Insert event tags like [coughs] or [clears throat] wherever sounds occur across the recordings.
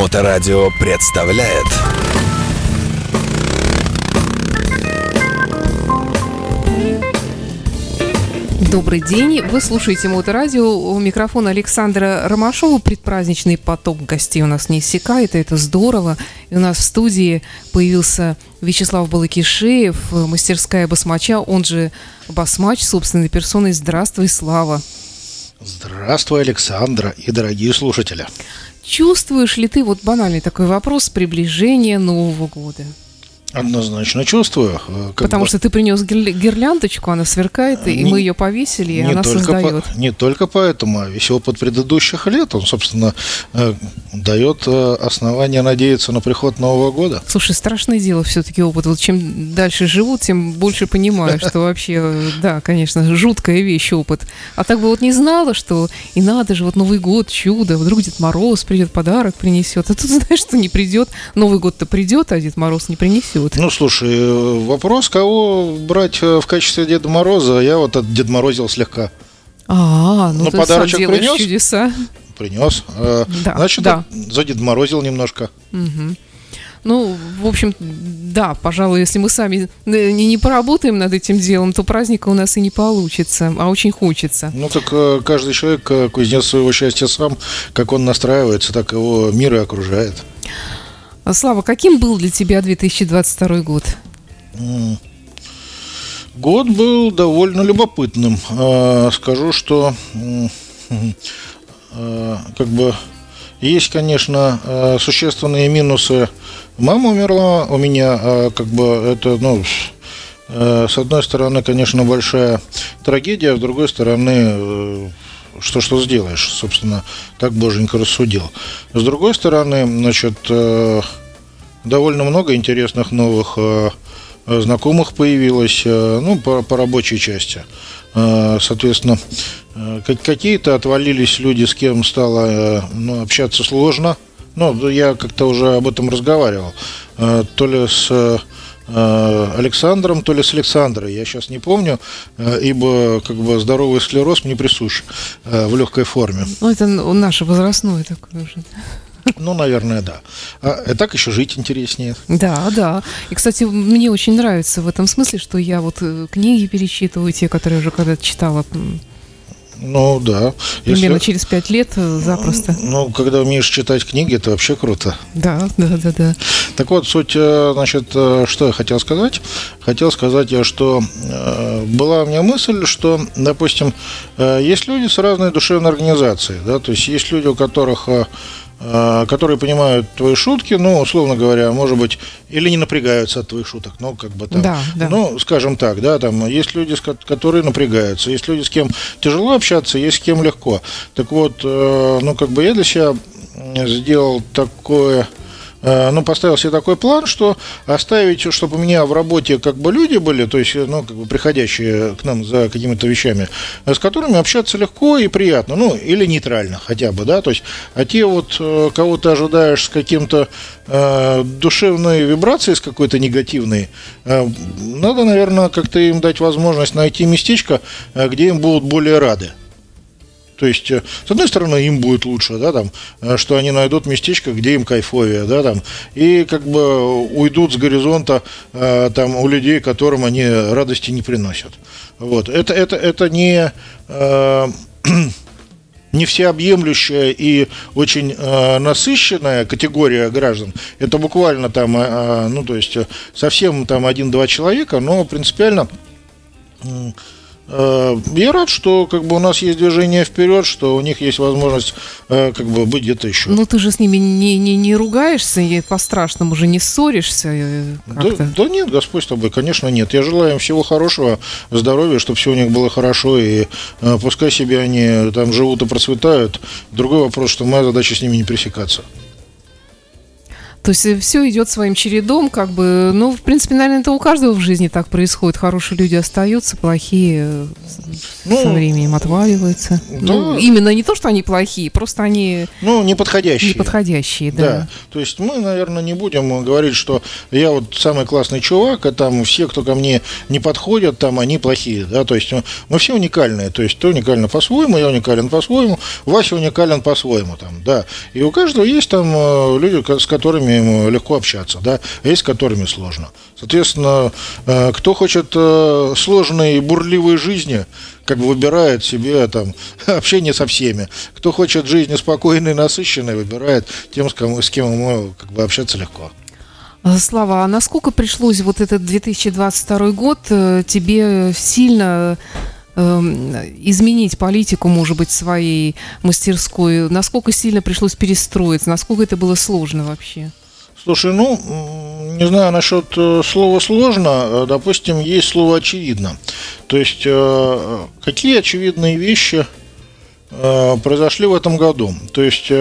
Моторадио представляет Добрый день. Вы слушаете Моторадио. У микрофона Александра Ромашова. Предпраздничный поток гостей у нас не иссякает, и это здорово. И у нас в студии появился Вячеслав Балакишеев, мастерская басмача, он же басмач собственной персоной. Здравствуй, Слава. Здравствуй, Александра и дорогие слушатели. Чувствуешь ли ты, вот банальный такой вопрос, приближение Нового года? Однозначно чувствую. э, Потому бы... что ты принес гирляндочку, она сверкает, и не, мы ее повесили, и она создает. По, не только поэтому, а весь опыт предыдущих лет, он, собственно, э, дает э, основание надеяться на приход Нового года. Слушай, страшное дело все-таки опыт. Вот чем дальше живут, тем больше понимаю, что [laughs] вообще, да, конечно, жуткая вещь опыт. А так бы вот не знала, что и надо же, вот Новый год, чудо, вдруг Дед Мороз придет, подарок принесет. А тут [laughs] знаешь, что не придет. Новый год-то придет, а Дед Мороз не принесет растут. Ну, слушай, вопрос, кого брать э, в качестве Деда Мороза, я вот от Дед Морозил слегка. А, ну, ну ты подарочек сам принес? чудеса. Принес. Э, да, Значит, да. за Дед Морозил немножко. Угу. Ну, в общем, да, пожалуй, если мы сами не, не поработаем над этим делом, то праздника у нас и не получится, а очень хочется. Ну, так э, каждый человек кузнец своего счастья сам, как он настраивается, так его мир и окружает. Слава, каким был для тебя 2022 год? Год был довольно любопытным. А, скажу, что [laughs] а, как бы есть, конечно, а, существенные минусы. Мама умерла у меня, как бы это, ну, с одной стороны, конечно, большая трагедия, с другой стороны, э, что что сделаешь, собственно, так боженька рассудил. С другой стороны, значит, э, довольно много интересных новых э, знакомых появилось, э, ну, по, по рабочей части. Соответственно, какие-то отвалились люди, с кем стало ну, общаться сложно. Ну, я как-то уже об этом разговаривал. То ли с Александром, то ли с Александрой, я сейчас не помню, ибо как бы здоровый склероз мне присущ в легкой форме. Ну, это наше возрастное такое уже. Ну, наверное, да. А так еще жить интереснее. Да, да. И, кстати, мне очень нравится в этом смысле, что я вот э, книги перечитываю, те, которые уже когда-то читала. Ну да. Примерно Если... через пять лет э, запросто. Ну, когда умеешь читать книги, это вообще круто. Да, да, да, да. Так вот, суть, э, значит, что я хотел сказать? Хотел сказать я, что была у меня мысль, что, допустим, есть люди с разной душевной организацией, да, то есть есть люди, у которых Э, которые понимают твои шутки, ну, условно говоря, может быть, или не напрягаются от твоих шуток, ну, как бы там, да, да. ну, скажем так, да, там, есть люди, которые напрягаются, есть люди, с кем тяжело общаться, есть с кем легко. Так вот, э, ну, как бы я для себя сделал такое Э, ну, поставил себе такой план, что оставить, чтобы у меня в работе как бы люди были, то есть, ну, как бы приходящие к нам за какими-то вещами, с которыми общаться легко и приятно, ну, или нейтрально хотя бы, да, то есть, а те вот, э, кого ты ожидаешь с каким-то э, душевной вибрацией, с какой-то негативной, э, надо, наверное, как-то им дать возможность найти местечко, э, где им будут более рады. То есть, э, с одной стороны, им будет лучше, да, там, э, что они найдут местечко, где им кайфовее, да, там, и как бы уйдут с горизонта э, там у людей, которым они радости не приносят. Вот. Это, это, это не [clears throat] не всеобъемлющая и очень э, насыщенная категория граждан. Это буквально там, э, ну то есть совсем там один-два человека, но принципиально э, Э, я рад, что как бы у нас есть движение вперед, что у них есть возможность э, как бы быть где-то еще. Ну ты же с ними не, не, не ругаешься, и по-страшному уже не ссоришься. Э, да, да нет, Господь с тобой, конечно, нет. Я желаю им всего хорошего, здоровья, чтобы все у них было хорошо, и пускай себе они там живут и процветают. Другой вопрос, что моя задача с ними не пересекаться. То есть все идет своим чередом, как бы, ну, в принципе, наверное, это у каждого в жизни так происходит. Хорошие люди остаются, плохие э, ну, со временем отваливаются. Да. Ну, именно не то, что они плохие, просто они... Ну, неподходящие. Неподходящие, да. да. То есть мы, наверное, не будем говорить, что я вот самый классный чувак, а там все, кто ко мне не подходят, там они плохие, да, то есть мы все уникальные, то есть ты уникально по-своему, я уникален по-своему, Вася уникален по-своему, там, да. И у каждого есть там э, люди, с которыми которыми легко общаться, да, а есть с которыми сложно. Соответственно, э, кто хочет э, сложной и бурливой жизни, как бы выбирает себе там [laughs] общение со всеми. Кто хочет жизни спокойной насыщенной, выбирает тем, с кем, с кем ему как бы общаться легко. Э, Слава, а насколько пришлось вот этот 2022 год тебе сильно изменить политику, может быть, своей мастерской? Насколько сильно пришлось перестроиться? Насколько это было сложно вообще? Слушай, ну, не знаю насчет э, слова сложно, э, допустим, есть слово очевидно. То есть, э, какие очевидные вещи произошли в этом году? То есть,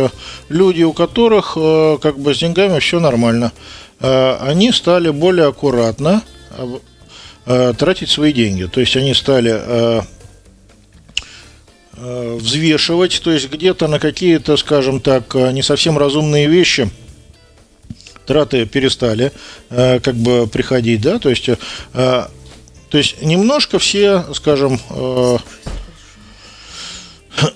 люди, у которых как бы с деньгами все нормально, они стали более аккуратно тратить свои деньги. То есть, они стали взвешивать, то есть где-то на какие-то, скажем так, не совсем разумные вещи – траты перестали э, как бы приходить, да, то есть, э, то есть немножко все, скажем, э, [coughs]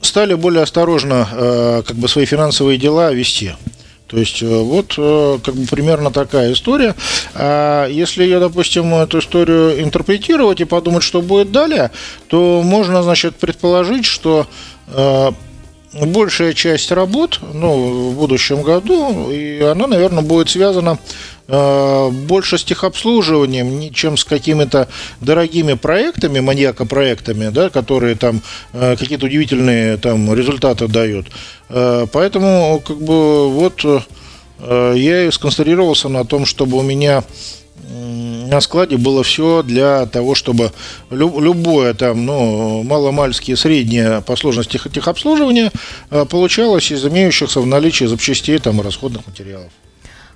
стали более осторожно как бы свои финансовые дела вести. То есть вот как бы примерно такая история. А если я, допустим, эту историю интерпретировать и подумать, что будет далее, то можно, значит, предположить, что большая часть работ ну, в будущем году, и она, наверное, будет связана э, больше с техобслуживанием, чем с какими-то дорогими проектами, маньяко-проектами, да, которые там э, какие-то удивительные там результаты дают. Э, поэтому, как бы, вот я и сконцентрировался на том, чтобы у меня на складе было все для того, чтобы любое там, ну, маломальские, среднее по сложности техобслуживания э, получалось из имеющихся в наличии запчастей там и расходных материалов.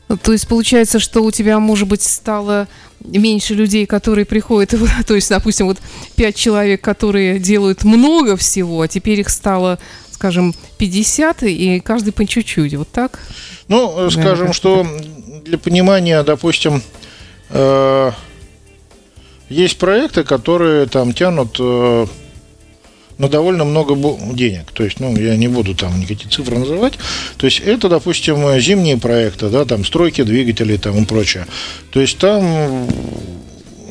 Ну, то есть получается, что у тебя, может быть, стало меньше людей, которые приходят, [laughs] то есть, допустим, вот пять человек, которые делают много всего, а теперь их стало, скажем, 50, и каждый по чуть-чуть, вот так? Ну, Наверное, скажем, что для понимания, допустим, Э, есть проекты, которые там тянут э, на довольно много денег. То есть, ну, я не буду там никакие цифры называть. То есть, это, допустим, зимние проекты, да, там стройки двигателей там и прочее. То есть, там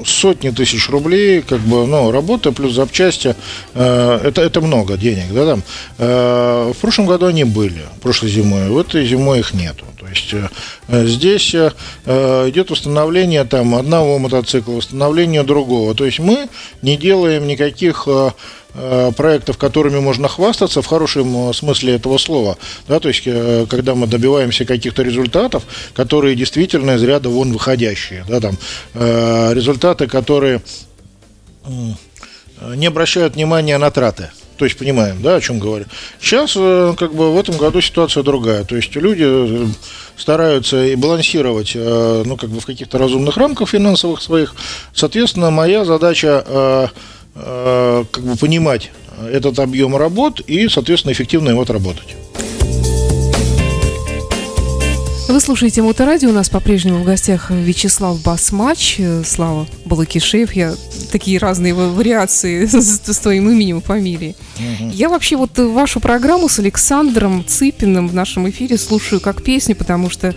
сотни тысяч рублей, как бы, ну, работа плюс запчасти, э, это, это много денег, да, там. Э, в прошлом году они были, прошлой зимой, в этой зимой их нету. Есть э, здесь э, идет установление там одного мотоцикла, установление другого. То есть мы не делаем никаких э, Э, проектов, которыми можно хвастаться в хорошем э, смысле этого слова. Да, то есть, э, когда мы добиваемся каких-то результатов, которые действительно из ряда вон выходящие. Да, там, результаты, которые не обращают внимания на траты. То есть понимаем, да, о чем говорю. Сейчас, как бы, в этом году ситуация другая. То есть люди стараются и балансировать, ну, как бы в каких-то разумных рамках финансовых своих. Соответственно, моя задача Э, как бы понимать этот объем работ и, соответственно, эффективно его отработать. Вы слушаете Моторадио. У нас по-прежнему в гостях Вячеслав Басмач, Слава Балакишеев. Я такие разные вариации [laughs] с, с твоим именем и фамилией. Угу. Я вообще вот вашу программу с Александром Цыпиным в нашем эфире слушаю как песню, потому что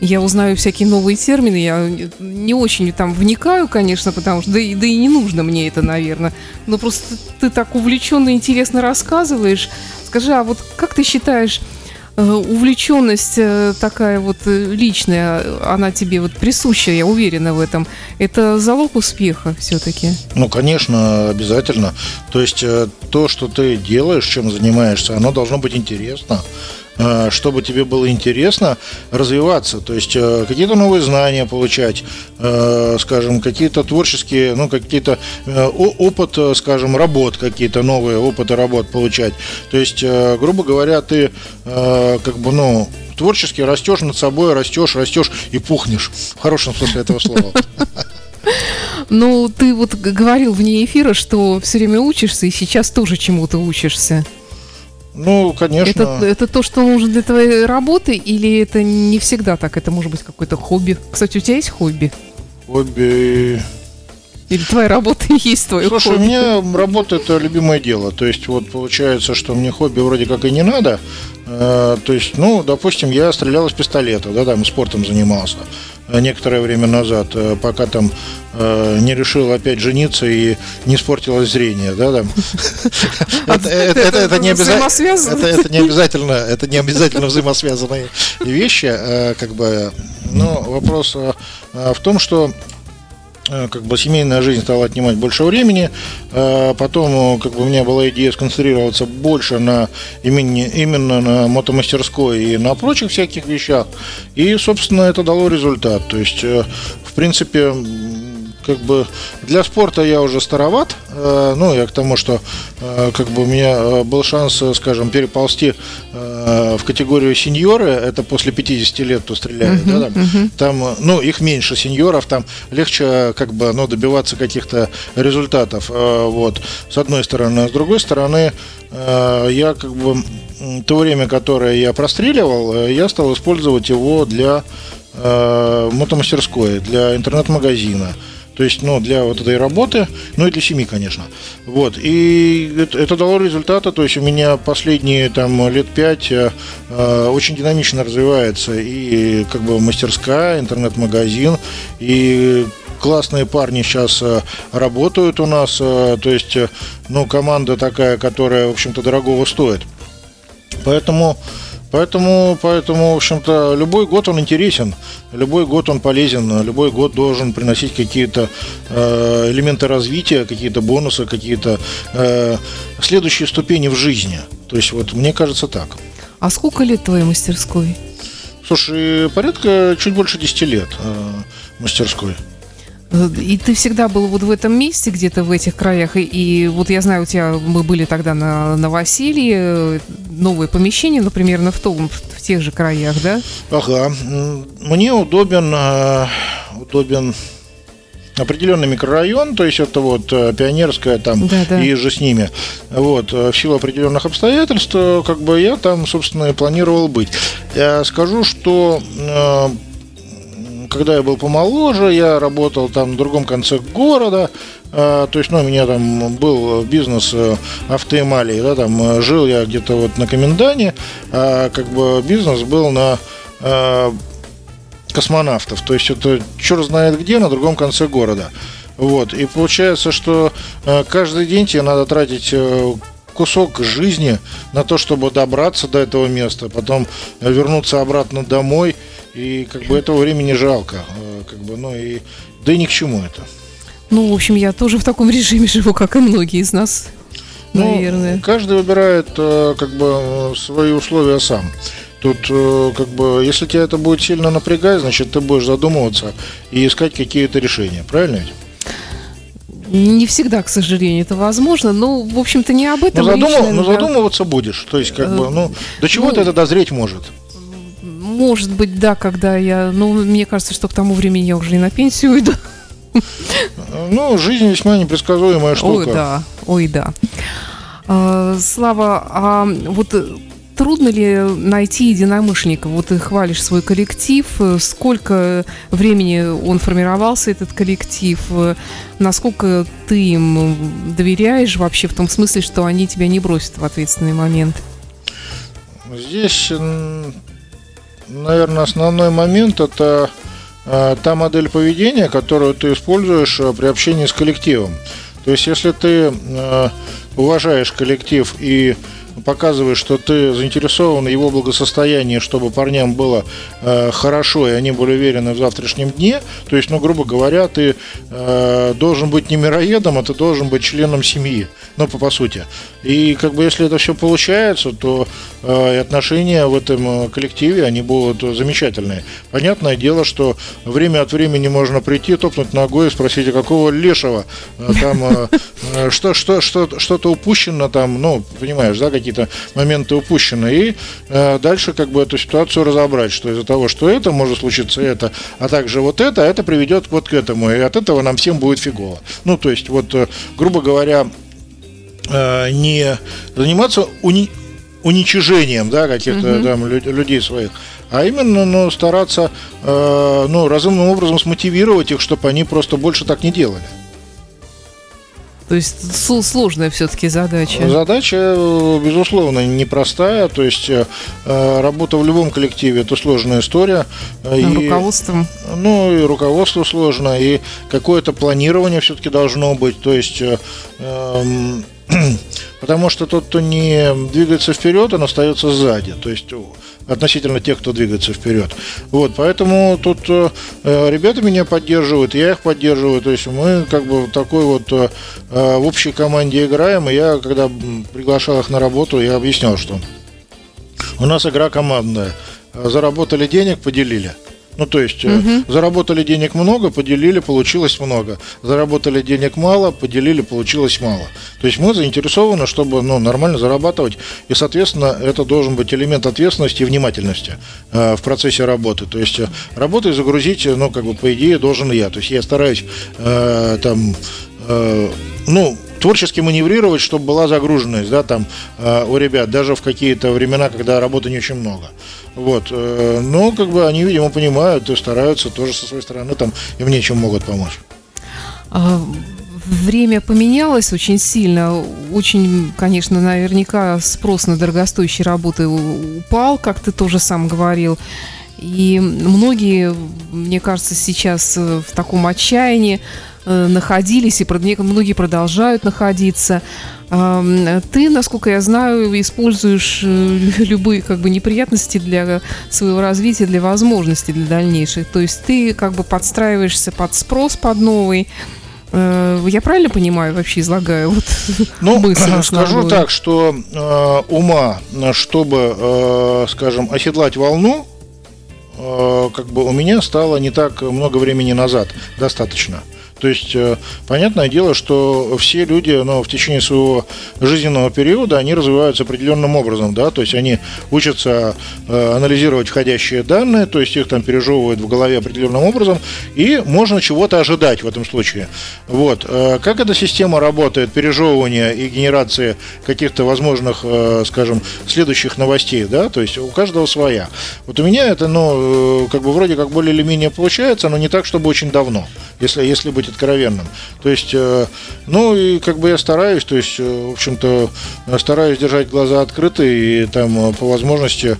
я узнаю всякие новые термины, я не очень там вникаю, конечно, потому что, да и, да и не нужно мне это, наверное, но просто ты так увлеченно и интересно рассказываешь. Скажи, а вот как ты считаешь, э, увлеченность э, такая вот э, личная, она тебе вот присуща, я уверена в этом. Это залог успеха все-таки? Ну, конечно, обязательно. То есть то, что ты делаешь, чем занимаешься, оно должно быть интересно. Э, чтобы тебе было интересно развиваться, то есть э, какие-то новые знания получать, э, скажем, какие-то творческие, ну, какие-то опыт, скажем, работ, какие-то новые опыты работ получать. То есть, грубо говоря, ты как бы, ну, творчески растешь над собой, растешь, растешь и пухнешь. В хорошем смысле этого слова. Ну, ты вот говорил вне эфира, что все время учишься, и сейчас тоже чему-то учишься. Ну, конечно. Это, это то, что нужно для твоей работы, или это не всегда так? Это может быть какое-то хобби. Кстати, у тебя есть хобби? Хобби. Или твоя работа и [laughs] есть твое Слушай, хобби? у меня работа это любимое дело. То есть, вот получается, что мне хобби вроде как и не надо. Э, то есть, ну, допустим, я стрелял из пистолета, да, там спортом занимался некоторое время назад, э, пока там э, не решил опять жениться и не испортилось зрение, да, там. [laughs] Это- не обязательно. Это не обязательно, это не обязательно взаимосвязанные вещи, э, как бы. Но вопрос э, э, в том, что э, как бы семейная жизнь стала отнимать больше времени. Э, Потом э, как бы у меня была идея сконцентрироваться больше на имени, именно на мотомастерской и на прочих всяких вещах. И, собственно, это дало результат. То есть, э, в принципе, как бы для спорта я уже староват. Э, Ну, я к тому, что э, как бы у меня э, был шанс, скажем, переползти в категорию сеньоры. Это после 50 лет, кто стреляет. да, там, там, э, ну, их меньше сеньоров, там легче как бы, ну, добиваться каких-то результатов. Вот, с одной стороны. А с другой стороны, я как бы то время, которое я простреливал, я стал использовать его для э, мотомастерской, для интернет-магазина. То есть, ну, для вот этой работы, ну и для семьи, конечно. Вот. И это, это дало результаты. То есть у меня последние там лет пять э, э, очень динамично развивается и как бы мастерская, интернет-магазин, и классные парни сейчас э, работают у нас. э, То есть, ну, команда такая, которая, в общем-то, дорогого стоит. Поэтому, поэтому, поэтому, в общем-то, любой год он интересен, любой год он полезен, любой год должен приносить какие-то э, элементы развития, какие-то бонусы, какие-то э, следующие ступени в жизни. То есть, вот мне кажется так. А сколько лет твоей мастерской? Слушай, порядка чуть больше 10 лет э, мастерской. Э, И ты всегда был вот в этом месте, где-то в этих краях. И, и вот я знаю, у тебя мы были тогда на новоселье, э, новое помещение, например, на в, том, в тех же краях, да? Ага. Мне удобен, э, удобен определенный микрорайон, то есть это вот Пионерская там Да-да. и же с ними. Вот, в силу определенных обстоятельств, как бы я там, собственно, и планировал быть. Я скажу, что когда я был помоложе, я работал там на другом конце города, э, то есть, ну, у меня там был бизнес э, автоэмалии, да, там э, жил я где-то вот на Комендане, а как бы бизнес был на космонавтов, то есть это черт знает где, на другом конце города. Вот, и получается, что каждый день тебе надо тратить кусок жизни на то, чтобы добраться до этого места, потом вернуться обратно домой, и как бы этого времени жалко, э, как бы, ну и да и ни к чему это. Ну, в общем, я тоже в таком [laughs] режиме живу, как и многие из нас, Ну, наверное. каждый выбирает э, как бы э, свои условия сам. Тут как бы, если тебя это будет сильно напрягать, значит ты будешь задумываться и искать какие-то решения, правильно ведь? Не всегда, к сожалению, это возможно. Ну, в общем-то, не об Но, этом задумал- речь, но наверное. задумываться будешь. То есть, как бы, ну, до чего ну, то это дозреть может? Может быть, да, когда я... Ну, мне кажется, что к тому времени я уже и на пенсию уйду. Ну, жизнь весьма непредсказуемая штука. Ой, да, ой, да. А, Слава, а вот трудно ли найти единомышленников? Вот ты хвалишь свой коллектив. Сколько времени он формировался, этот коллектив? Насколько ты им доверяешь вообще в том смысле, что они тебя не бросят в ответственный момент? Здесь, наверное, основной момент это э, та модель поведения, которую ты используешь э, при общении с коллективом. То есть, если ты э, уважаешь коллектив и показываешь, что ты заинтересован в его благосостоянии, чтобы парням было хорошо, и они были уверены в завтрашнем дне, то есть, ну, грубо говоря, ты должен быть не мироедом, а ты должен быть членом семьи, ну, по, по сути. И как бы если это все получается, то э, отношения в этом коллективе, они будут замечательные. Понятное дело, что время от времени можно прийти, топнуть ногой и спросить, а какого лешего там что, что, что, что-то упущено там, ну, понимаешь, да, какие-то моменты упущены, и дальше как бы эту ситуацию разобрать, что из-за того, что это может случиться это, а также вот это, это приведет вот к этому, и от этого нам всем будет фигово. Ну, то есть, вот, грубо говоря, Э, не заниматься уни уничижением да, каких-то угу. там людей своих, а именно ну, стараться э, ну, разумным образом смотивировать их, чтобы они просто больше так не делали. То есть сложная все-таки задача. Задача, безусловно, непростая. То есть э, работа в любом коллективе это сложная история. А и, руководством. Ну, и руководство сложно, и какое-то планирование все-таки должно быть. То есть э, эм, [clears throat] Потому что тот, кто не двигается вперед, он остается сзади. То есть относительно тех, кто двигается вперед. Вот, поэтому тут э, ребята меня поддерживают, я их поддерживаю. То есть мы как бы такой вот э, в общей команде играем. И я, когда приглашал их на работу, я объяснял, что у нас игра командная. Заработали денег, поделили. Ну, то есть угу. заработали денег много, поделили, получилось много. Заработали денег мало, поделили, получилось мало. То есть мы заинтересованы, чтобы ну, нормально зарабатывать. И, соответственно, это должен быть элемент ответственности и внимательности э, в процессе работы. То есть э, работой загрузить, ну, как бы, по идее, должен я. То есть я стараюсь э, там, э, ну, творчески маневрировать, чтобы была загруженность, да, там э, у ребят, даже в какие-то времена, когда работы не очень много. Вот. Э, но как бы они, видимо, понимают и стараются тоже со своей стороны там и мне чем могут помочь. А, время поменялось очень сильно. Очень, конечно, наверняка спрос на дорогостоящие работы упал, как ты тоже сам говорил. И многие, мне кажется, сейчас э, в таком отчаянии Э, находились, и многие продолжают находиться. Ты, насколько я знаю, используешь э, [laughs] любые как бы неприятности для своего развития, для возможностей для дальнейших. То есть ты как бы подстраиваешься под спрос, под новый. Э, я правильно понимаю, вообще излагаю вот [laughs] ну, мысль? [laughs] Скажу так, что э, ума, чтобы, э, скажем, оседлать волну, э, как бы у меня стало не так много времени назад, достаточно. То есть, э, понятное дело, что все люди ну, в течение своего жизненного периода, они развиваются определенным образом, да, то есть они учатся э, анализировать входящие данные, то есть их там пережевывают в голове определенным образом, и можно чего-то ожидать в этом случае. Вот. Э, как эта система работает, пережевывания и генерации каких-то возможных, скажем, следующих новостей, да, то есть у каждого своя. Вот у меня это, ну, как бы вроде как более или менее получается, но не так, чтобы очень давно, если, если быть откровенным. То есть, э, ну и как бы я стараюсь, то есть, э, в общем-то, стараюсь держать глаза открыты и там э, по возможности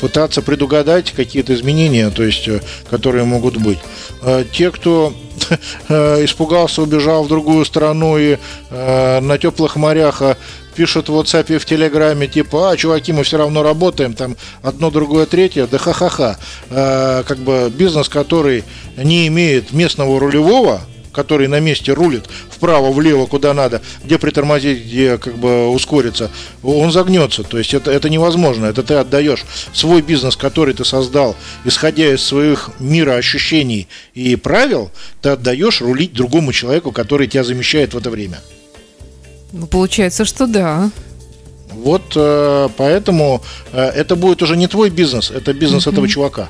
пытаться предугадать какие-то изменения, то есть, которые могут быть. Те, кто [laughs] испугался, убежал в другую страну и на теплых морях а пишут в WhatsApp и в Телеграме, типа, а, чуваки, мы все равно работаем, там, одно, другое, третье, да ха-ха-ха. А, как бы бизнес, который не имеет местного рулевого, который на месте рулит вправо, влево, куда надо, где притормозить, где как бы ускориться, он загнется. То есть это, это невозможно. Это ты отдаешь свой бизнес, который ты создал, исходя из своих мира ощущений и правил, ты отдаешь рулить другому человеку, который тебя замещает в это время. Ну, получается, что да. Вот э, поэтому э, это будет уже не твой бизнес, это бизнес mm-hmm. этого чувака.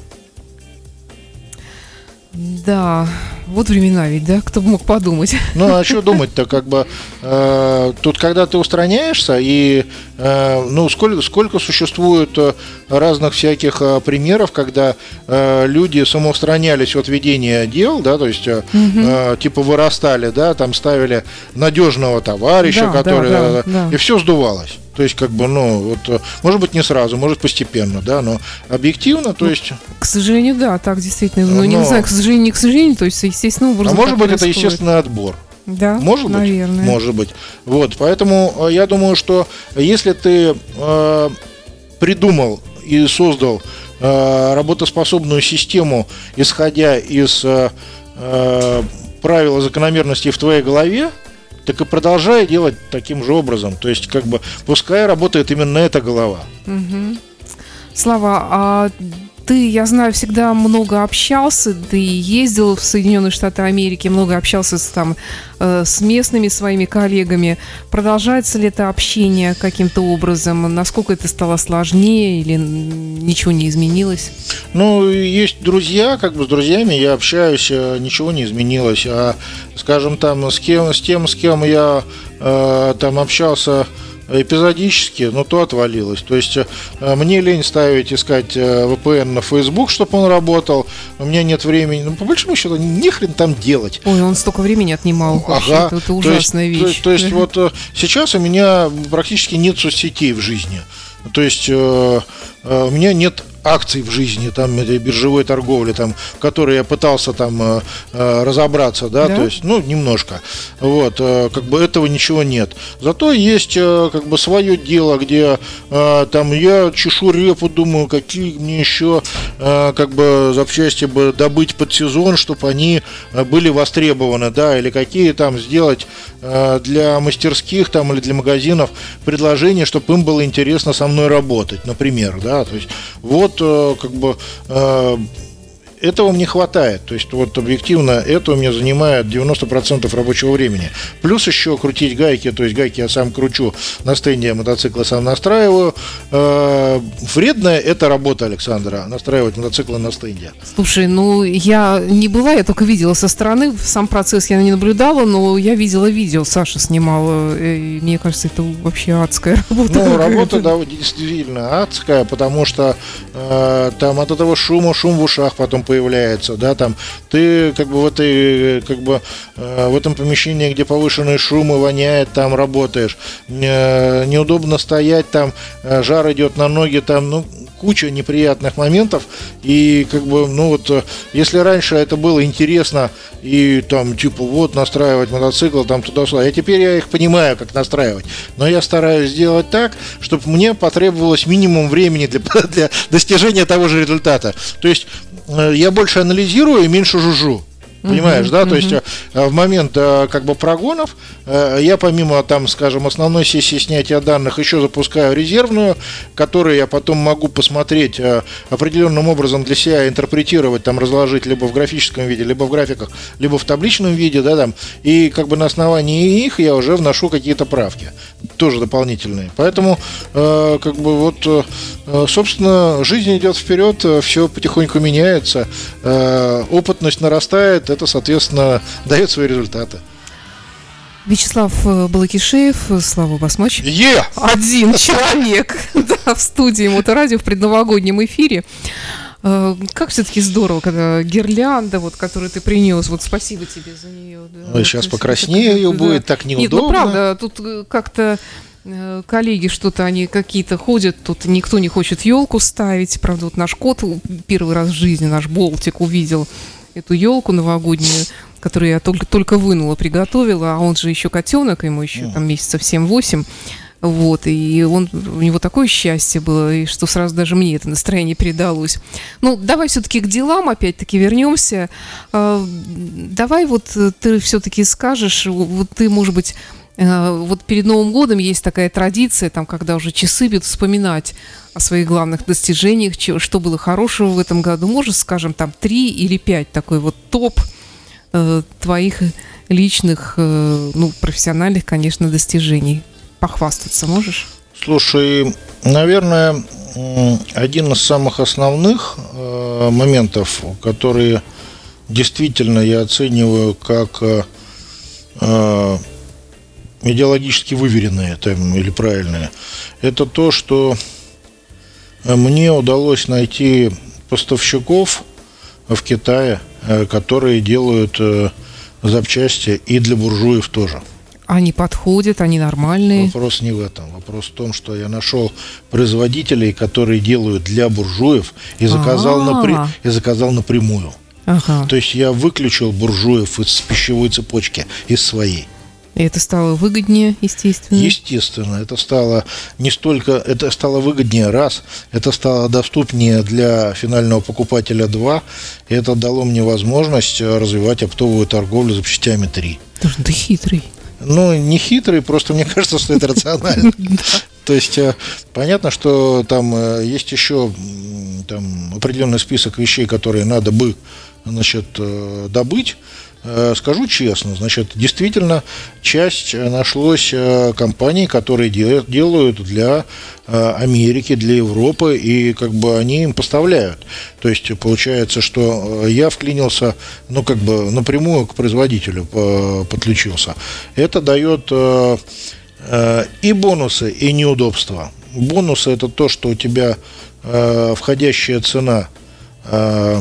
Да, вот времена ведь, да? Кто бы мог подумать? Ну, а что думать-то, как бы, э, тут, когда ты устраняешься, и, э, ну, сколько, сколько существует э, разных всяких э, примеров, когда э, люди самоустранялись от ведения дел, да, то есть, э, угу. типа, вырастали, да, там ставили надежного товарища, да, который, да, да, да. и все сдувалось. То есть, как бы, ну, вот, э, может быть, не сразу, может, постепенно, да, но объективно, то ну, есть... К сожалению, да, так действительно. Ну, но... не знаю, к сожалению, не к сожалению, то есть, естественно, образом. А может быть, происходит. это естественный отбор. Да, может наверное. быть, может быть. Вот, поэтому э, я думаю, что если ты э, придумал и создал э, работоспособную систему, исходя из э, э правил закономерностей в твоей голове, так и продолжай делать таким же образом. То есть, как бы, пускай работает именно эта голова. Угу. Слава, а ты, я знаю, всегда много общался, ты ездил в Соединенные Штаты Америки, много общался с, там, э, с местными своими коллегами. Продолжается ли это общение каким-то образом? Насколько это стало сложнее или ничего не изменилось? Ну, есть друзья, как бы с друзьями я общаюсь, э, ничего не изменилось. А, скажем, там, с, кем, с тем, с кем я э, там общался эпизодически, но то отвалилось. То есть э, мне лень ставить, искать э, VPN на Facebook, чтобы он работал. У меня нет времени. Ну, по большому счету, ни хрен там делать. Ой, он столько времени отнимал. Ага. Это, это ужасная то есть, вещь. То, то есть вот э, сейчас у меня практически нет соцсетей в жизни. То есть у меня нет акций в жизни, там, этой биржевой торговли, там, в которой я пытался там э, э, разобраться, да, да, то есть, ну, немножко. Вот, э, как бы этого ничего нет. Зато есть как бы свое дело, где там я чешу репу, думаю, какие мне еще как бы запчасти бы добыть под сезон, чтобы они были востребованы, да, или какие там сделать для мастерских там или для магазинов предложения, чтобы им было интересно со мной работать, например, да, то есть вот э, как бы э, этого мне хватает. То есть вот объективно это у меня занимает 90% рабочего времени. Плюс еще крутить гайки, то есть гайки я сам кручу на стенде, мотоциклы сам настраиваю. Э, вредная это работа Александра, настраивать мотоциклы на стенде. Слушай, ну я не была, я только видела со стороны, сам процесс я не наблюдала, но я видела видео, Саша снимала, и мне кажется, это вообще адская работа. Ну, [laughs] работа, да, действительно адская, потому что э, там от этого шума, шум в ушах потом появляется появляется, да, там ты как бы в этой, как бы э, в этом помещении, где повышенные шумы воняет, там работаешь, э, неудобно стоять, там э, жар идет на ноги, там, ну, куча неприятных моментов. И как бы, ну вот, если раньше это было интересно и там, типа, вот настраивать мотоцикл там туда-сюда, я теперь я их понимаю, как настраивать. Но я стараюсь сделать так, чтобы мне потребовалось минимум времени для, [laughs] для достижения того же результата. То есть я больше анализирую и меньше жужжу. Понимаешь, да? То есть э, в момент э, как бы прогонов э, я помимо там, скажем, основной сессии снятия данных еще запускаю резервную, которую я потом могу посмотреть определенным образом для себя интерпретировать, там разложить либо в графическом виде, либо в графиках, либо в табличном виде, да, там. И как бы на основании их я уже вношу какие-то правки, тоже дополнительные. Поэтому как бы вот, собственно, жизнь идет вперед, все потихоньку меняется, опытность нарастает это, соответственно, дает свои результаты. Вячеслав э, Балакишеев, Слава Басмач. Yeah! Один человек [laughs] да, в студии Моторадио в предновогоднем эфире. Э, как все-таки здорово, когда гирлянда, вот, которую ты принес, вот спасибо тебе за нее. Да. Ой, сейчас покраснею да. будет, так неудобно. Нет, ну правда, тут э, как-то коллеги что-то, они какие-то ходят, тут никто не хочет елку ставить. Правда, вот наш кот первый раз в жизни, наш Болтик увидел эту елку новогоднюю, которую я только, только вынула, приготовила, а он же еще котенок, ему еще там месяцев 7-8. Вот, и он, у него такое счастье было, и что сразу даже мне это настроение передалось. Ну, давай все-таки к делам опять-таки вернемся. А, давай вот ты все-таки скажешь, вот ты, может быть, Э, вот перед Новым годом есть такая традиция, там, когда уже часы будут вспоминать о своих главных достижениях, что было хорошего в этом году. Можешь, скажем, там три или пять такой вот топ э, твоих личных, э, ну, профессиональных, конечно, достижений. Похвастаться можешь? Слушай, наверное, один из самых основных э, моментов, которые действительно я оцениваю как э, э идеологически выверенные там, или правильные, это то, что э, мне удалось найти поставщиков в Китае, э, которые делают э, запчасти и для буржуев тоже. Они подходят, они нормальные. Вопрос не в этом. Вопрос в том, что я нашел производителей, которые делают для буржуев и заказал, напри... и заказал напрямую. Ага. То есть я выключил буржуев из пищевой цепочки, из своей. И это стало выгоднее, естественно? Естественно. Это стало не столько... Это стало выгоднее, раз. Это стало доступнее для финального покупателя, два. И это дало мне возможность развивать оптовую торговлю запчастями, три. Ты хитрый. ну, не хитрый, просто мне [laughs] кажется, что это рационально. [laughs] То есть э, понятно, что там э, есть еще там, определенный список вещей, которые надо бы значит, э, добыть. Скажу честно, значит, действительно, часть нашлось компаний, которые делают для Америки, для Европы, и как бы они им поставляют. То есть получается, что я вклинился, ну, как бы напрямую к производителю подключился. Это дает Э, и бонусы, и неудобства. Бонусы это то, что у тебя э, входящая цена э,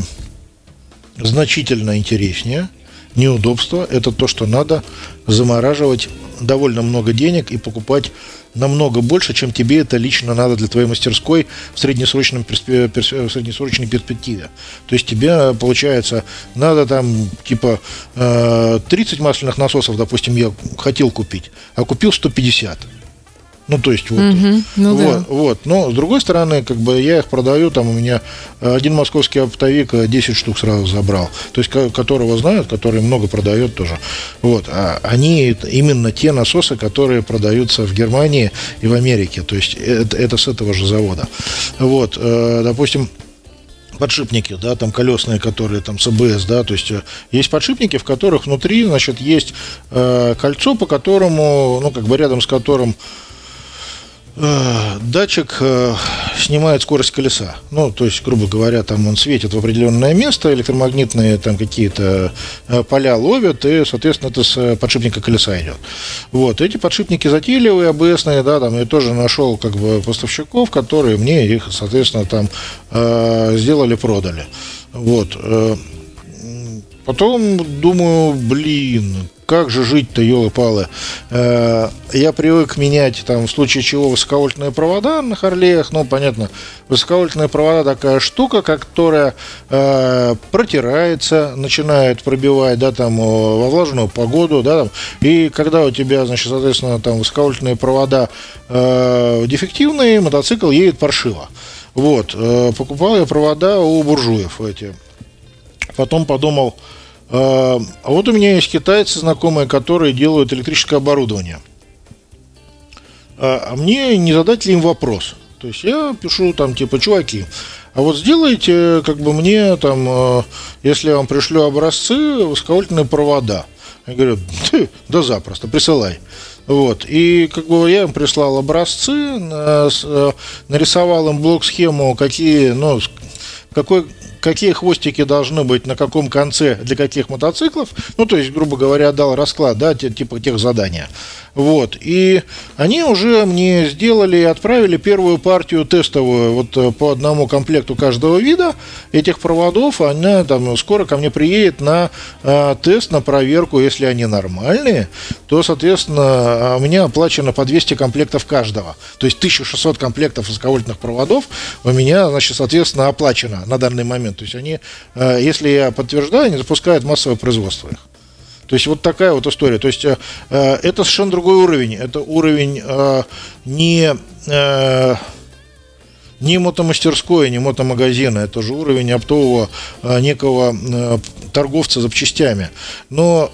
значительно интереснее. Неудобство это то, что надо замораживать довольно много денег и покупать намного больше, чем тебе это лично надо для твоей мастерской в, среднесрочном в среднесрочной перспективе. То есть тебе, получается, надо там типа 30 масляных насосов, допустим, я хотел купить, а купил 150. Ну, то есть, вот, угу, ну, вот, да. вот. Но, с другой стороны, как бы я их продаю, там у меня один московский оптовик 10 э, штук сразу забрал, то есть, которого знают, который много продает тоже. Вот, а они именно те насосы, которые продаются в Германии и в Америке, то есть, это, это с этого же завода. Вот, э, допустим, подшипники, да, там колесные, которые там с АБС, да, то есть э, есть подшипники, в которых внутри, значит, есть э, кольцо, по которому, ну, как бы рядом с которым Э, датчик э, снимает скорость колеса. Ну, то есть, грубо говоря, там он светит в определенное место, электромагнитные там какие-то э, поля ловят, и, соответственно, это с подшипника колеса идет. Вот, эти подшипники затейливые, АБСные, да, там я тоже нашел как бы поставщиков, которые мне их, соответственно, там сделали, продали. Вот. Потом думаю, блин, как же жить-то, елы-палы. Э, я привык менять, там, в случае чего, высоковольтные провода на Харлеях. Ну, понятно, высоковольтные провода такая штука, которая э, протирается, начинает пробивать, да, там, во влажную погоду, да, там. И когда у тебя, значит, соответственно, там, высоковольтные провода э, дефективные, мотоцикл едет паршиво. Вот, покупал я провода у буржуев эти. Потом подумал, а вот у меня есть китайцы знакомые, которые делают электрическое оборудование. А мне не задать ли им вопрос? То есть я пишу там типа, чуваки, а вот сделайте как бы мне там, а, если я вам пришлю образцы, высоковольтные провода. Я говорю, да запросто, присылай. Вот. И как бы я им прислал образцы, нарисовал им блок-схему, какие, ну, какой какие хвостики должны быть на каком конце для каких мотоциклов, ну, то есть, грубо говоря, дал расклад, да, типа тех задания. Вот. И они уже мне сделали и отправили первую партию тестовую вот э, по одному комплекту каждого вида этих проводов. Она там скоро ко мне приедет на э, тест, на проверку. Если они нормальные, то, соответственно, у меня оплачено по 200 комплектов каждого. То есть 1600 комплектов высоковольтных проводов у меня, значит, соответственно, оплачено на данный момент. То есть они, э, если я подтверждаю, они запускают массовое производство их. То есть вот такая вот история. То есть э, э, это совершенно другой уровень. Это уровень э, не э, не мотомастерской, не мотомагазина, это же уровень оптового э, некого э, торговца запчастями. Но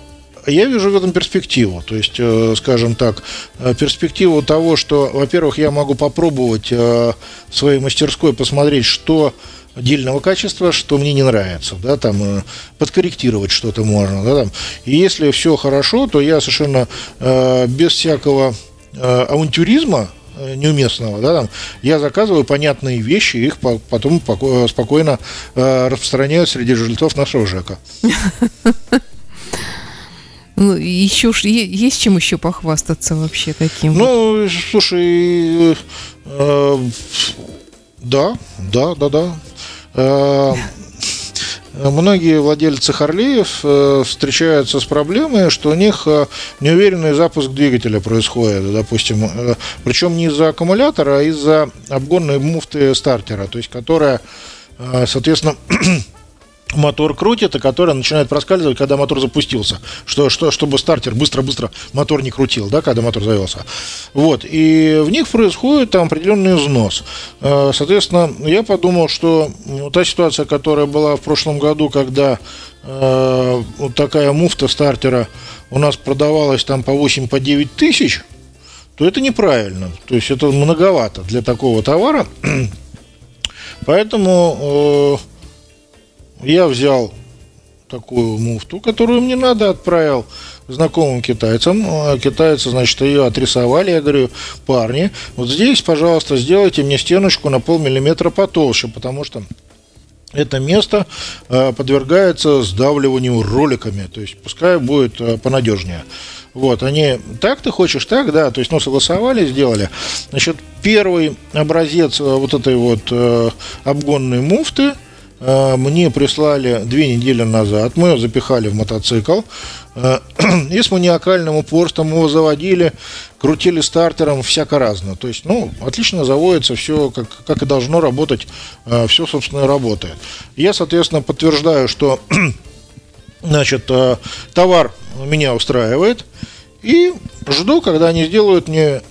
я вижу в этом перспективу. То есть, э, скажем так, э, перспективу того, что, во-первых, я могу попробовать э, в своей мастерской посмотреть, что отдельного качества, что мне не нравится, да, там э, подкорректировать что-то можно, да, там. И если все хорошо, то я совершенно э, без всякого э, авантюризма э, неуместного, да, там, я заказываю понятные вещи, их потом спокойно э, распространяю среди жильцов нашего ЖЭКа. Ну, еще ж есть чем еще похвастаться вообще таким? Ну, слушай, э, да, да, да, да. Э, многие владельцы Харлеев э, встречаются с проблемой, что у них э, неуверенный запуск двигателя происходит, допустим, причем не из-за аккумулятора, а из-за обгонной муфты стартера, то есть которая, соответственно, [clears throat] мотор крутит, и которая начинает проскальзывать, когда мотор запустился, что, что, чтобы стартер быстро-быстро мотор не крутил, да, когда мотор завелся. Вот, и в них происходит там определенный износ. Э, соответственно, я подумал, что та ситуация, которая была в прошлом году, когда э, вот такая муфта стартера у нас продавалась там по 8-9 по 9 тысяч, то это неправильно. То есть это многовато для такого товара. [clears throat] Поэтому э, я взял такую муфту, которую мне надо, отправил знакомым китайцам. А китайцы, значит, ее отрисовали. Я говорю, парни, вот здесь, пожалуйста, сделайте мне стеночку на полмиллиметра потолще, потому что это место э, подвергается сдавливанию роликами, то есть пускай будет э, понадежнее. Вот, они, так ты хочешь, так, да, то есть, ну, согласовали, сделали. Значит, первый образец э, вот этой вот обгонной муфты мне прислали две недели назад. Мы ее запихали в мотоцикл. Э, [clears throat] и с маниакальным упорством его заводили, крутили стартером, всяко разно. То есть, ну, отлично заводится, все как, как и должно работать, э, все, собственно, работает. Я, соответственно, подтверждаю, что [clears throat] значит, товар меня устраивает. И жду, когда они сделают мне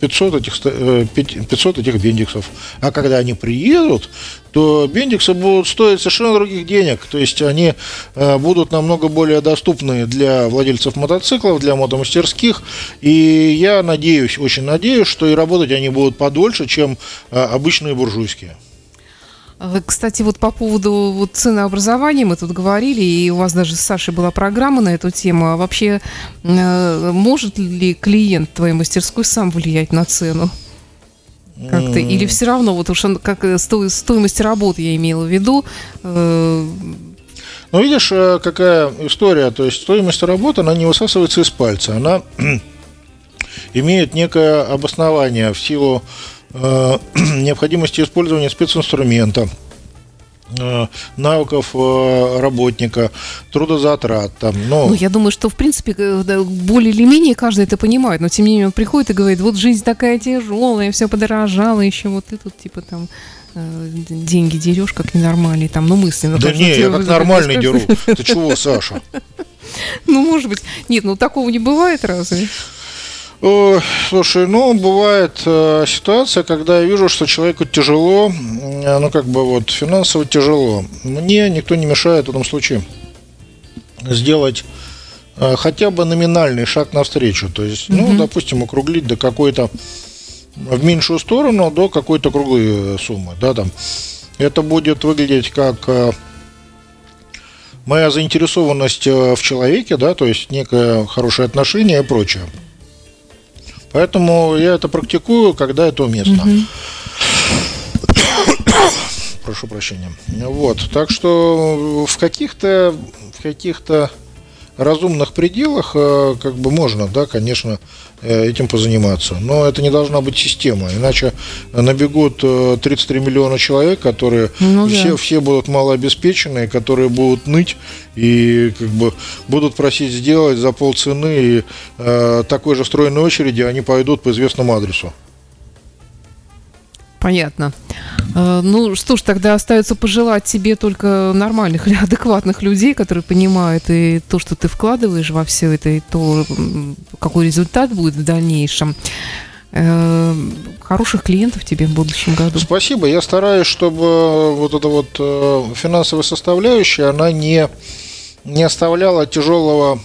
500 этих, 500 этих бендиксов. А когда они приедут, то бендиксы будут стоить совершенно других денег. То есть они э, будут намного более доступны для владельцев мотоциклов, для мотомастерских. И я надеюсь, очень надеюсь, что и работать они будут подольше, чем э, обычные буржуйские. Кстати, вот по поводу вот ценообразования мы тут говорили, и у вас даже с Сашей была программа на эту тему. А вообще, э, может ли клиент твоей мастерской сам влиять на цену? Как-то, или все равно, вот уж он, как э, сто, стоимость работы я имела в виду. Э... Ну, видишь, какая история, то есть стоимость работы, она не высасывается из пальца, она [clears throat] имеет некое обоснование в силу [clears throat] необходимости использования специнструмента, Э, навыков э, работника, трудозатрат. Там, но... Ну, я думаю, что, в принципе, э, более или менее каждый это понимает, но тем не менее он приходит и говорит, вот жизнь такая тяжелая, все подорожало, еще вот ты тут, типа, там, деньги дерешь как ненормальный, там, ну, мысленно. Да не, я как нормальный деру. [laughs] Ты чего, Саша? Ну, может быть. Нет, ну, такого не бывает разве? Слушай, ну, бывает э, ситуация, когда я вижу, что человеку тяжело, э, ну, как бы вот финансово тяжело. Мне никто не мешает в этом случае сделать э, хотя бы номинальный шаг навстречу. То есть, ну, угу. допустим, округлить до какой-то в меньшую сторону до какой-то круглой суммы, да, там. Это будет выглядеть как моя заинтересованность в человеке, да, то есть некое хорошее отношение и прочее. Поэтому я это практикую, когда это уместно. Прошу прощения. Вот, так что в каких-то в каких-то разумных пределах э, как бы можно, да, конечно, э, этим позаниматься. Но это не должна быть система, иначе набегут 33 э, миллиона человек, которые ну, все, да. все будут малообеспеченные, которые будут ныть и как бы будут просить сделать за полцены и э, такой же стройной очереди они пойдут по известному адресу. Понятно. Э, ну что ж, тогда остается пожелать тебе только нормальных или адекватных людей, которые понимают и то, что ты вкладываешь во все это, и то, какой результат будет в дальнейшем. Э, хороших клиентов тебе в будущем году. Спасибо. Я стараюсь, чтобы вот эта вот э, финансовая составляющая, она не, не оставляла тяжелого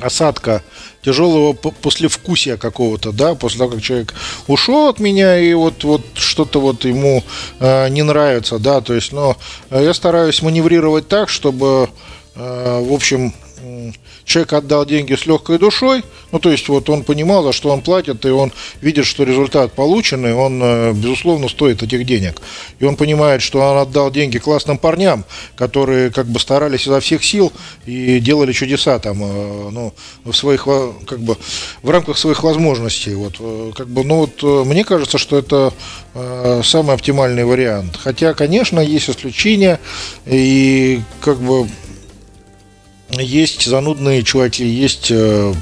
осадка тяжелого послевкусия какого-то, да, после того, как человек ушел от меня, и вот, вот что-то вот ему э, не нравится, да, то есть, но э, я стараюсь маневрировать так, чтобы, э, в общем, человек отдал деньги с легкой душой, ну, то есть, вот он понимал, за что он платит, и он видит, что результат полученный, он, э, безусловно, стоит этих денег. И он понимает, что он отдал деньги классным парням, которые, как бы, старались изо всех сил и делали чудеса там, э, ну, в своих, как бы, в рамках своих возможностей, вот, э, как бы, ну, вот, мне кажется, что это самый оптимальный вариант. Хотя, конечно, есть исключения, и, как бы, есть занудные чуваки, есть э,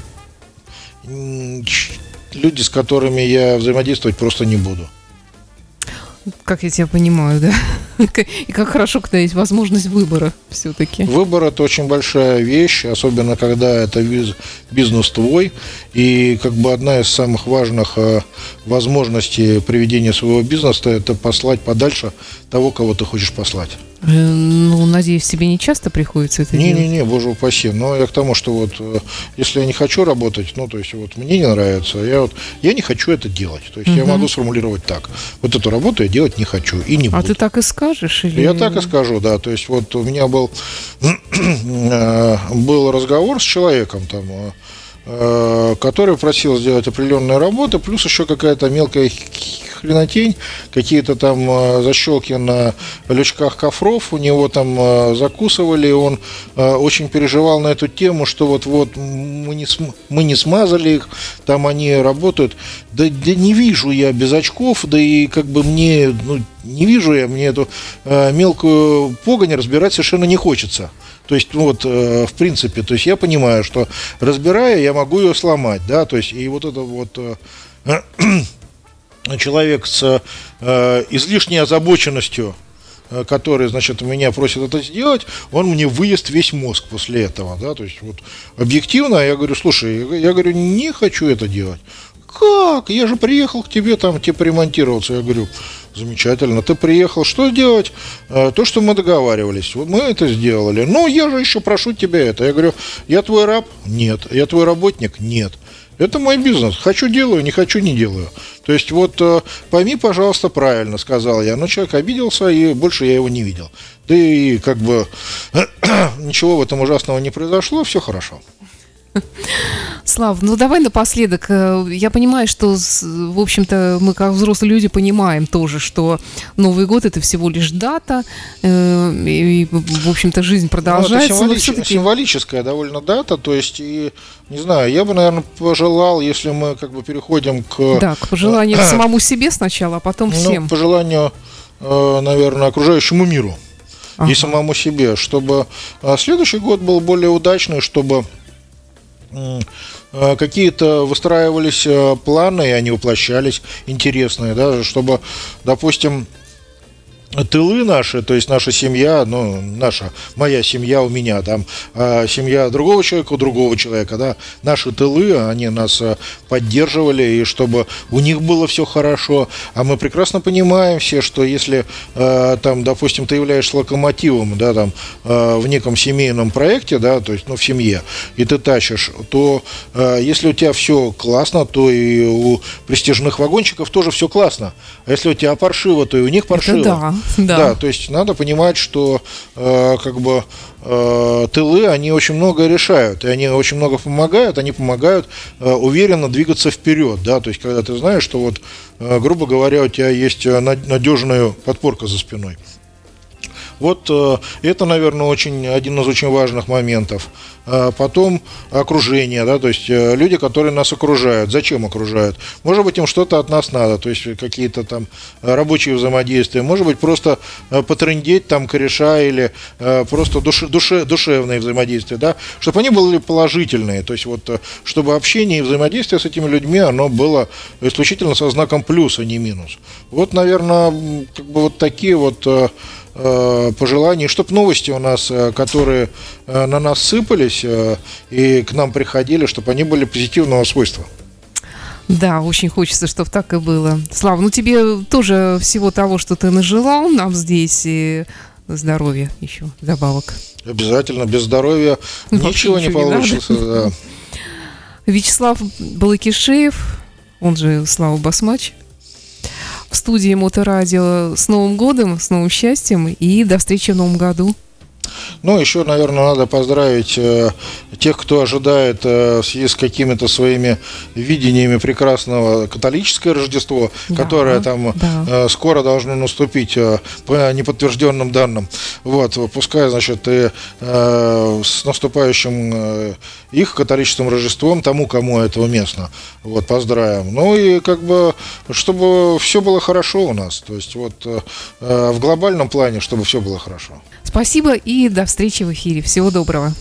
люди, с которыми я взаимодействовать просто не буду. Как я тебя понимаю, да? [laughs] И как хорошо, когда есть возможность выбора все-таки. Выбор это очень большая вещь, особенно когда это бизнес твой. И как бы одна из самых важных э, возможностей приведения своего бизнеса это послать подальше того, кого ты хочешь послать. Э, ну, надеюсь, тебе не часто приходится это не, делать? Не-не-не, боже упаси. Но я к тому, что вот э, если я не хочу работать, ну, то есть вот мне не нравится, я вот, я не хочу это делать. То есть угу. я могу сформулировать так. Вот эту работу я делать не хочу и не а буду. А ты так и скажешь? Или... Я так и скажу, да. То есть вот у меня был, [clears throat] э, был разговор с человеком там, который просил сделать определенные работы, плюс еще какая-то мелкая хренотень, какие-то там э, защелки на лючках кофров, у него там э, закусывали, он э, очень переживал на эту тему, что вот-вот мы не, мы не смазали их, там они работают. Да, да не вижу я без очков, да и как бы мне, ну, не вижу я, мне эту мелкую погонь разбирать совершенно не хочется. То есть, ну, вот, э, в принципе, то есть я понимаю, что разбирая, я могу ее сломать, да, то есть, и вот это вот э, [clears throat] человек с э, излишней озабоченностью, э, который, значит, меня просит это сделать, он мне выест весь мозг после этого, да, то есть вот объективно я говорю, слушай, я говорю, не хочу это делать. Как? Я же приехал к тебе там, типа, ремонтироваться. Я говорю, замечательно. Ты приехал, что сделать? Э, то, что мы договаривались. Мы это сделали. Ну, я же еще прошу тебя это. Я говорю, я твой раб? Нет. Я твой работник? Нет. Это мой бизнес. Хочу делаю, не хочу не делаю. То есть вот э, пойми, пожалуйста, правильно, сказал я. Но человек обиделся, и больше я его не видел. Да и как бы [clears throat] ничего в этом ужасного не произошло, все хорошо. Слав, ну давай напоследок. Э, я понимаю, что, в общем-то, мы как взрослые люди понимаем тоже, что Новый год это всего лишь дата, э, и, в общем-то, жизнь продолжается. Ну, это символич... символическая довольно дата, то есть, и, не знаю, я бы, наверное, пожелал, если мы как бы переходим к... Да, к пожеланию самому себе сначала, а потом ну, всем. Ну, пожеланию, э, наверное, окружающему миру ага. и самому себе, чтобы следующий год был более удачный, чтобы Э, какие-то выстраивались э, планы, и они воплощались интересные, да, чтобы, допустим, тылы наши, то есть наша семья, ну, наша, моя семья у меня, там, э, семья другого человека у другого человека, да, наши тылы, они нас э, поддерживали, и чтобы у них было все хорошо, а мы прекрасно понимаем все, что если, э, там, допустим, ты являешься локомотивом, да, там, э, в неком семейном проекте, да, то есть, ну, в семье, и ты тащишь, то э, если у тебя все классно, то и у престижных вагончиков тоже все классно, а если у тебя паршиво, то и у них паршиво. Это да. [laughs] Да. да, то есть надо понимать, что э, как бы э, тылы, они очень много решают, и они очень много помогают, они помогают э, уверенно двигаться вперед, да, то есть когда ты знаешь, что вот, э, грубо говоря, у тебя есть э, надежная подпорка за спиной. Вот э, это, наверное, очень, один из очень важных моментов. А потом окружение, да, то есть э, люди, которые нас окружают. Зачем окружают? Может быть, им что-то от нас надо, то есть какие-то там рабочие взаимодействия. Может быть, просто э, потрындеть там кореша или просто душе, душе, душевные взаимодействия, да, чтобы они были положительные. То есть вот, чтобы общение и взаимодействие с этими людьми, оно было исключительно со знаком плюс, а не минус. Вот, наверное, как бы вот такие вот пожеланий, чтобы новости у нас, э, которые э, на нас сыпались и к нам приходили, чтобы они были позитивного свойства. Да, очень хочется, чтобы так и было. Слава, ну тебе тоже всего того, что ты нажелал нам здесь, и здоровья еще, добавок. Обязательно, без здоровья Вообще ничего не получится. Не да. [laughs] Вячеслав Балакишеев, он же Слава Басмач, в студии Моторадио. С Новым годом, с новым счастьем и до встречи в Новом году. Ну, еще, наверное, надо поздравить э, тех, кто ожидает э, в связи с какими-то своими видениями прекрасного католическое Рождество, да, которое там да. э, скоро должно наступить по неподтвержденным данным. Вот, пускай, значит, и с наступающим их католическим Рождеством, тому, кому это уместно. Вот, поздравим. Ну и как бы, чтобы все было хорошо у нас. То есть вот в глобальном плане, чтобы все было хорошо. Спасибо и до встречи в эфире. Всего доброго.